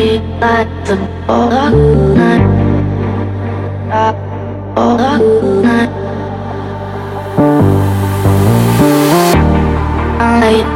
like the Dikkaten orangutan night, I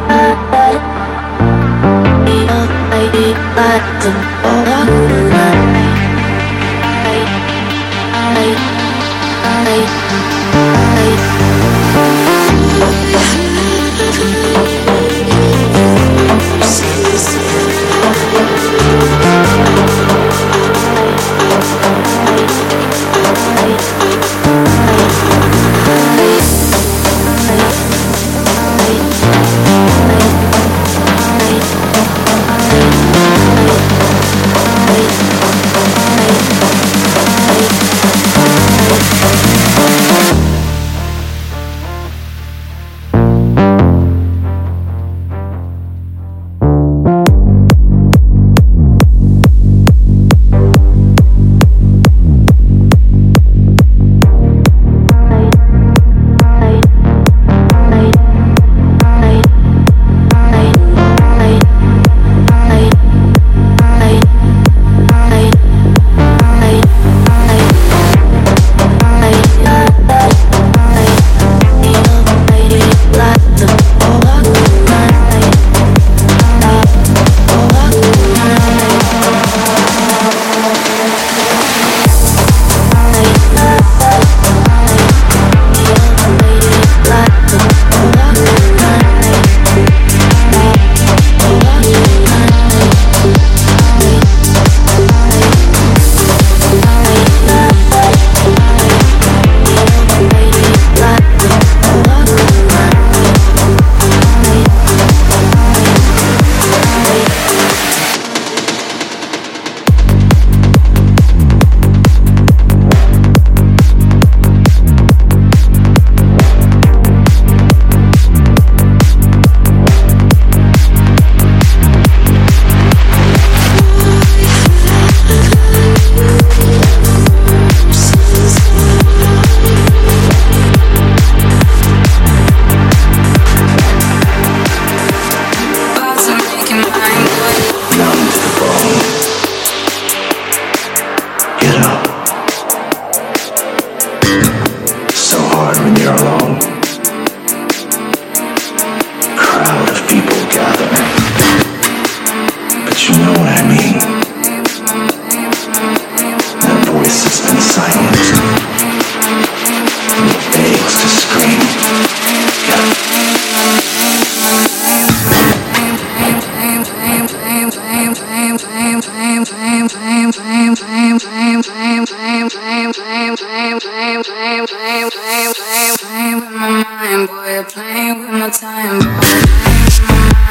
time, boy.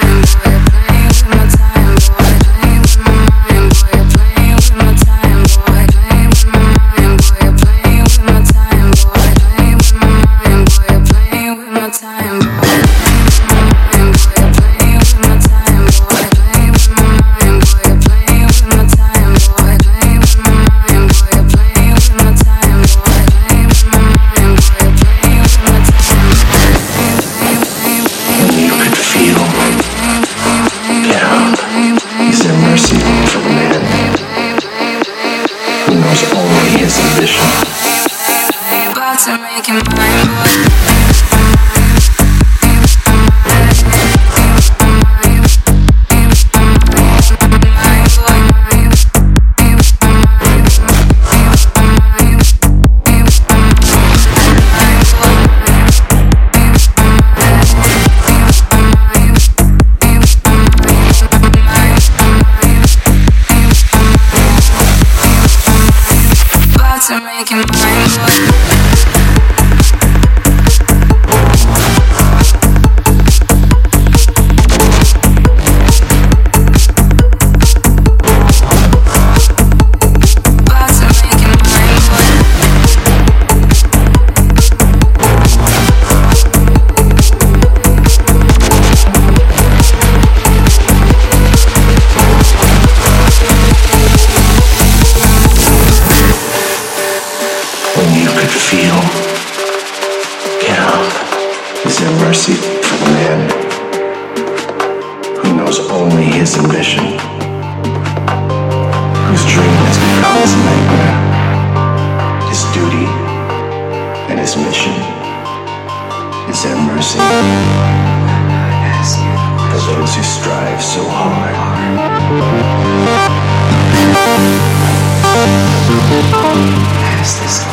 Mind, boy. Knows only his ambition. whose dream has become his nightmare. His duty and his mission is there mercy for those who strive so hard. Ask this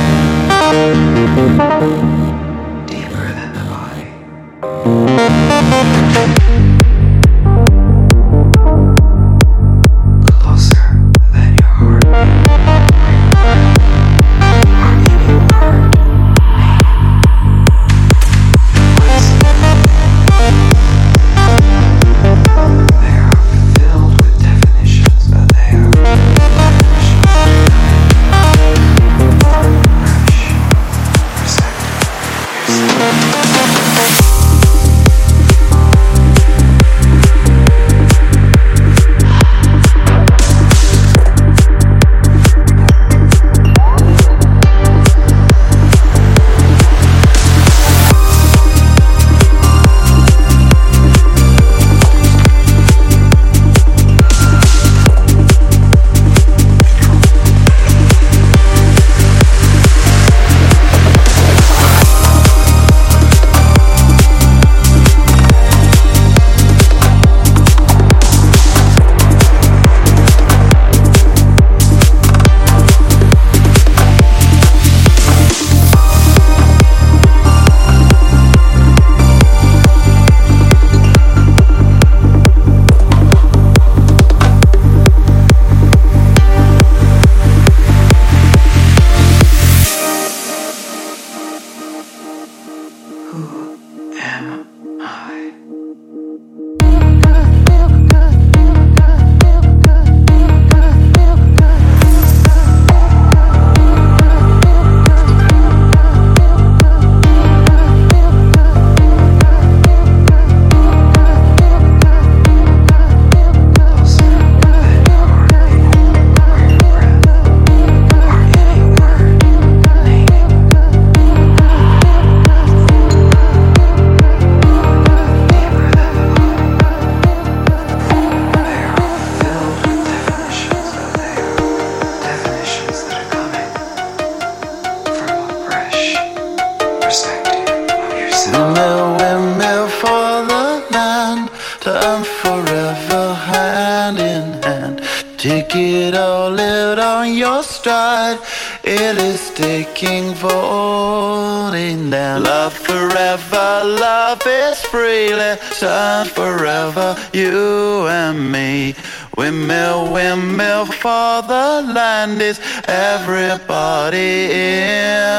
Deeper than the body. Taking, falling down. Love forever, love is freely. Time forever, you and me. Windmill, windmill for the land is everybody in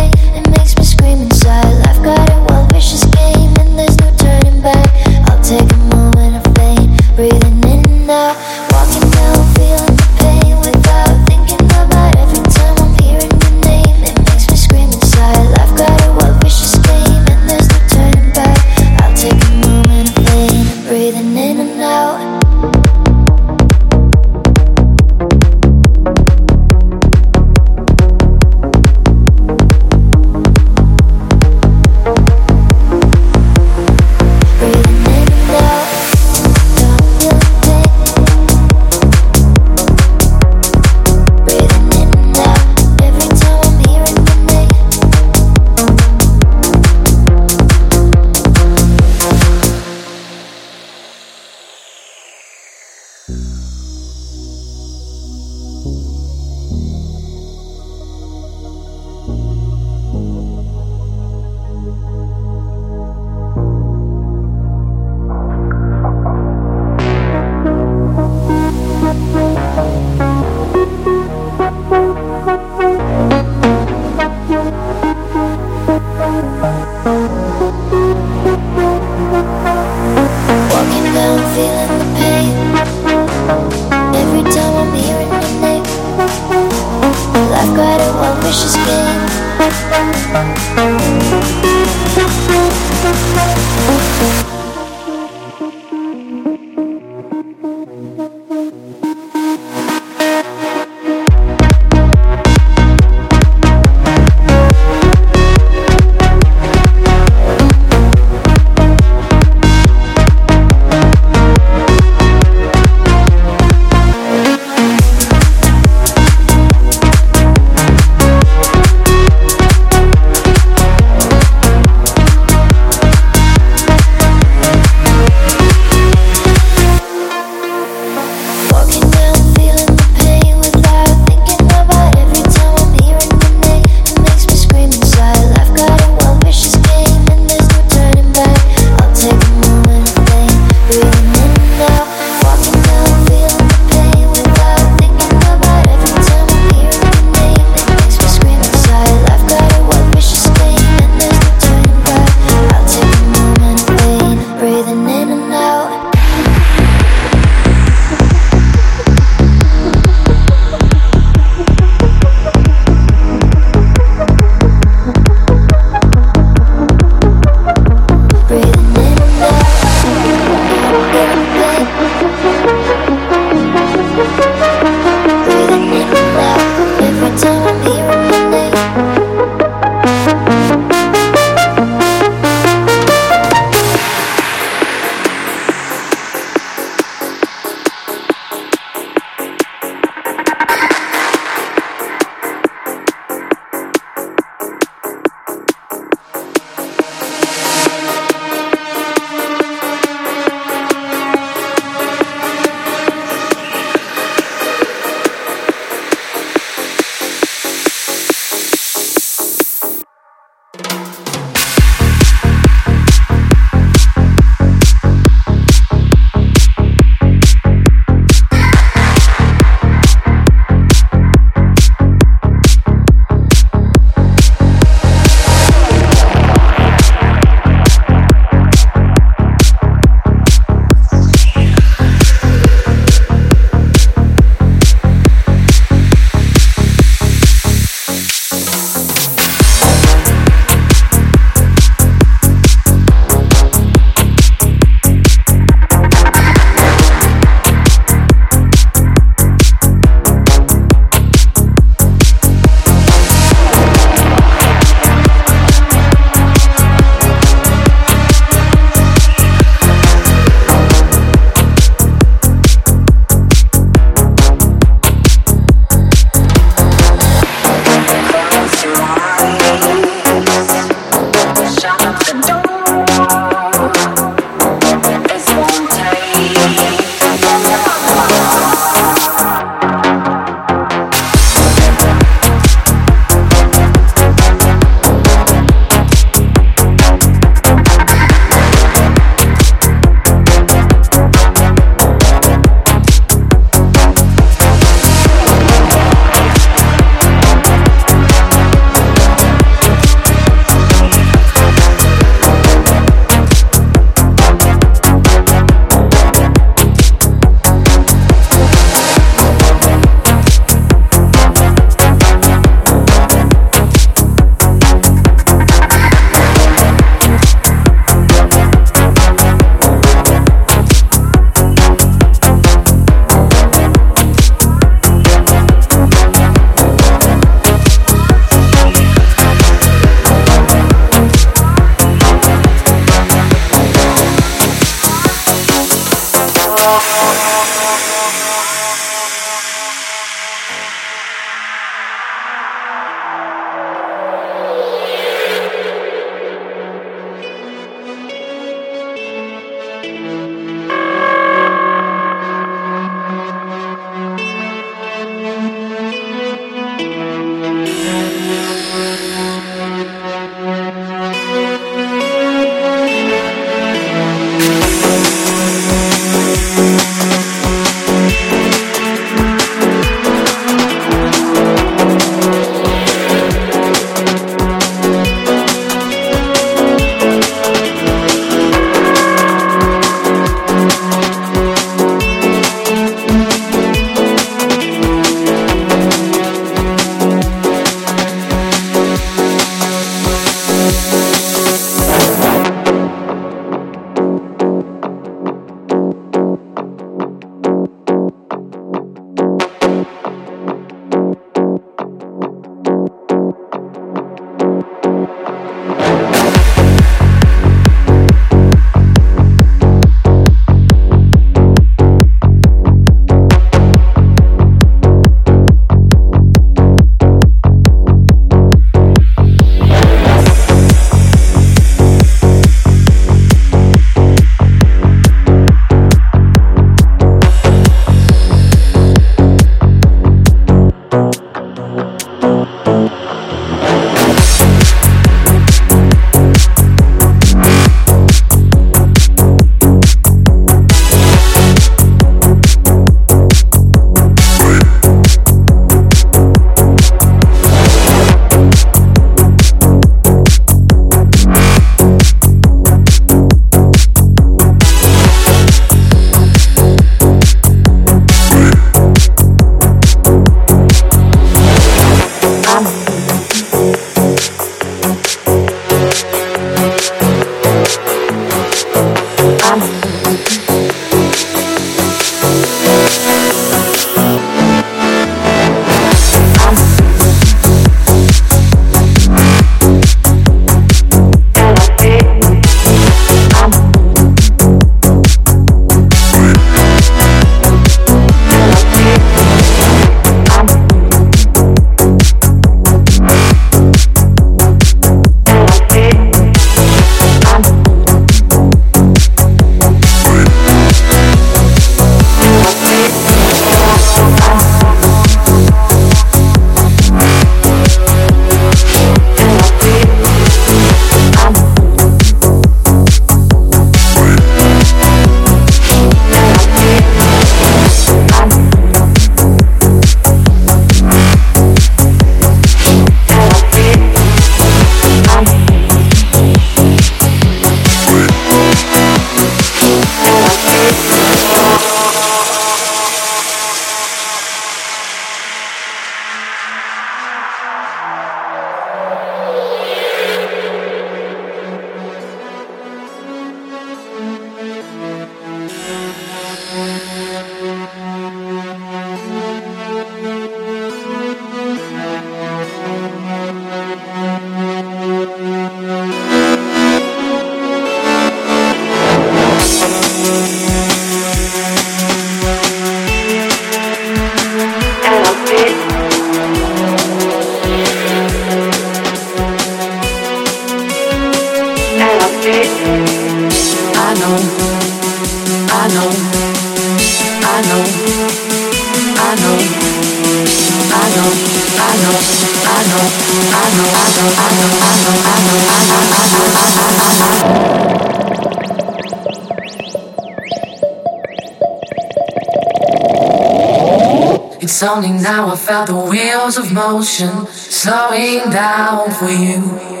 It's only now I felt the wheels of motion slowing down for you.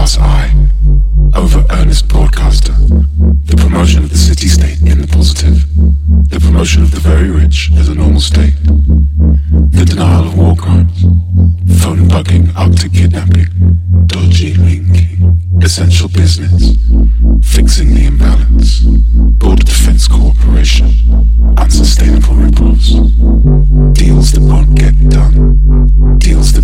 Glass eye, over earnest broadcaster, the promotion of the city-state in the positive. The promotion of the very rich as a normal state, the denial of war crimes, phone bugging up to kidnapping, dodgy linking, essential business, fixing the imbalance, border defense cooperation, unsustainable ripples, deals that won't get done, deals that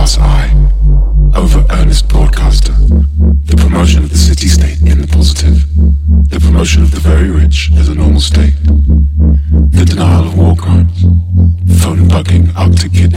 glass eye, over earnest broadcaster, the promotion of the city-state in the positive, the promotion of the very rich as a normal state, the denial of war crimes, phone bugging up to kidnapping,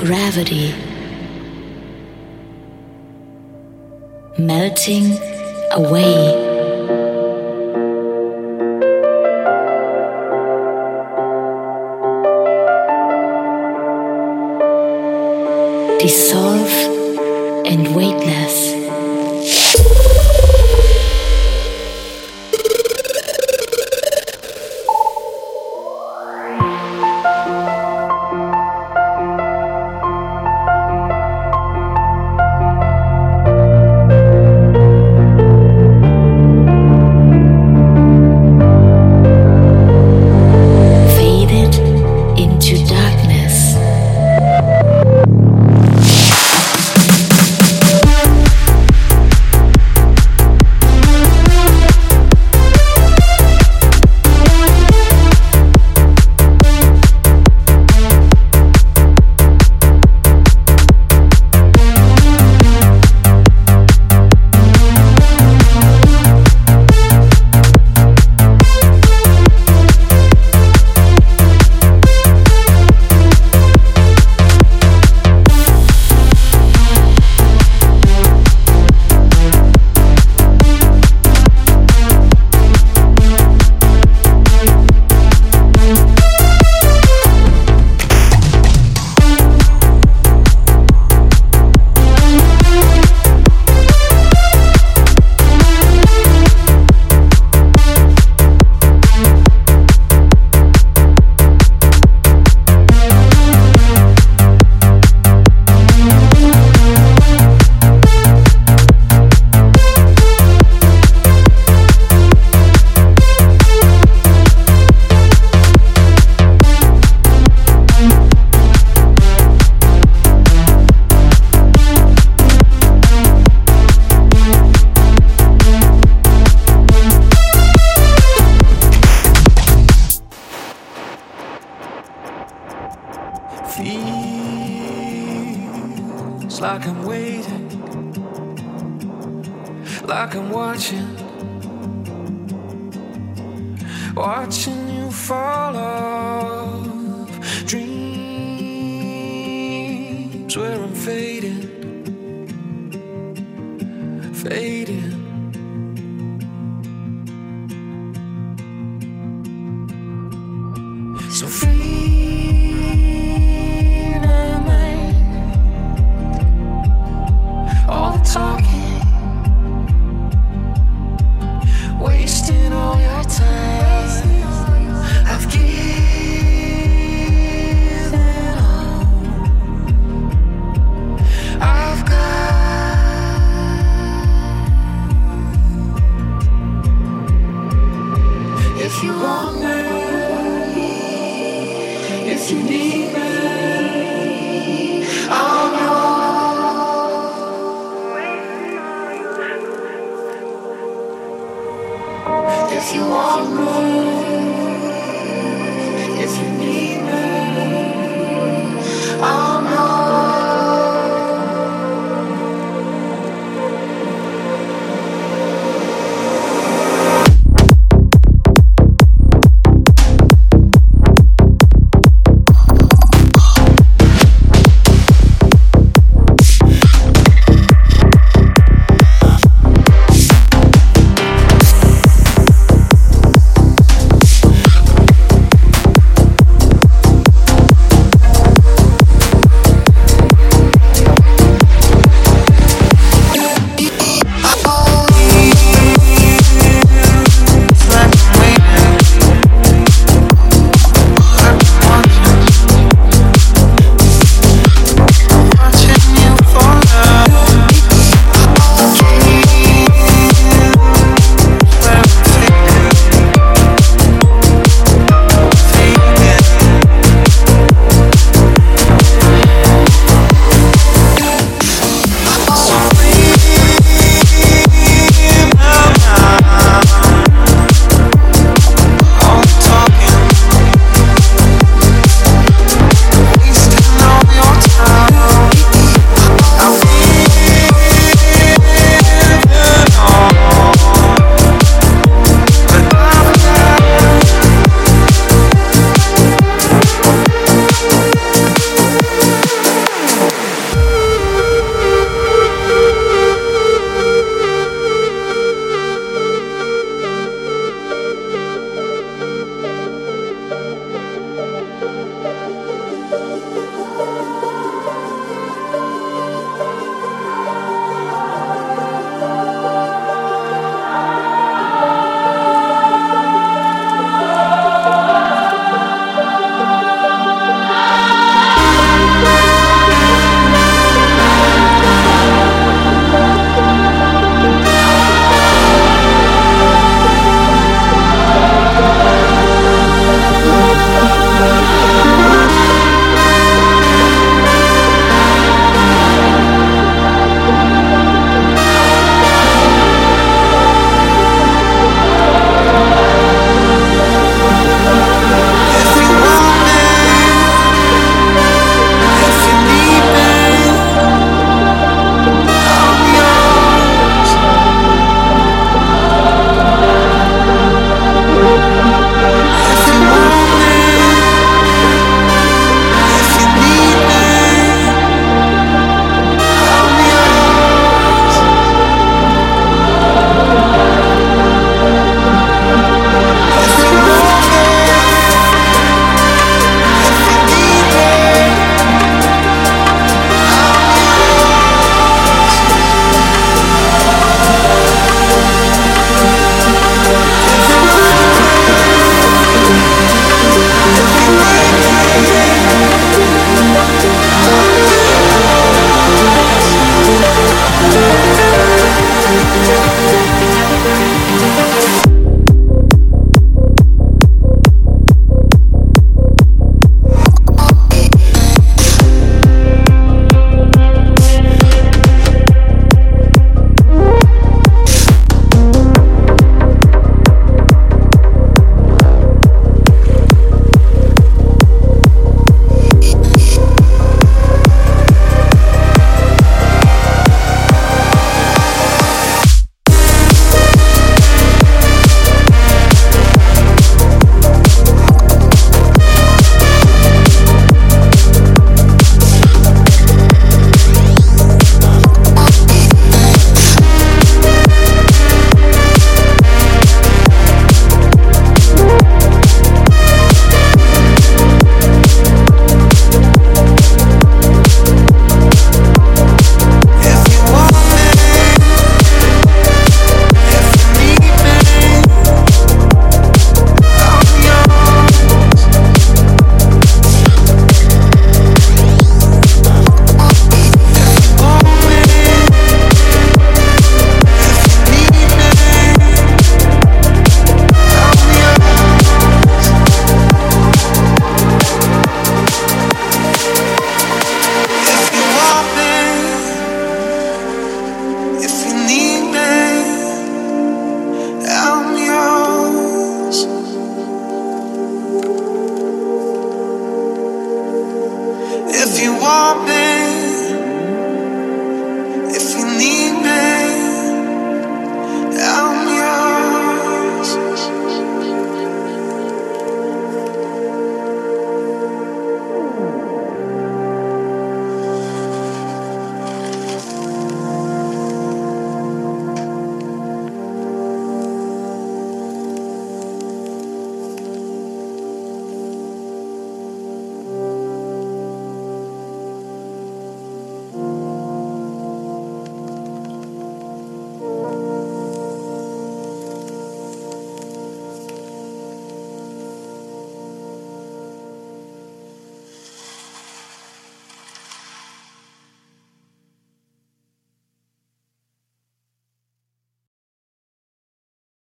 gravity. Melting away.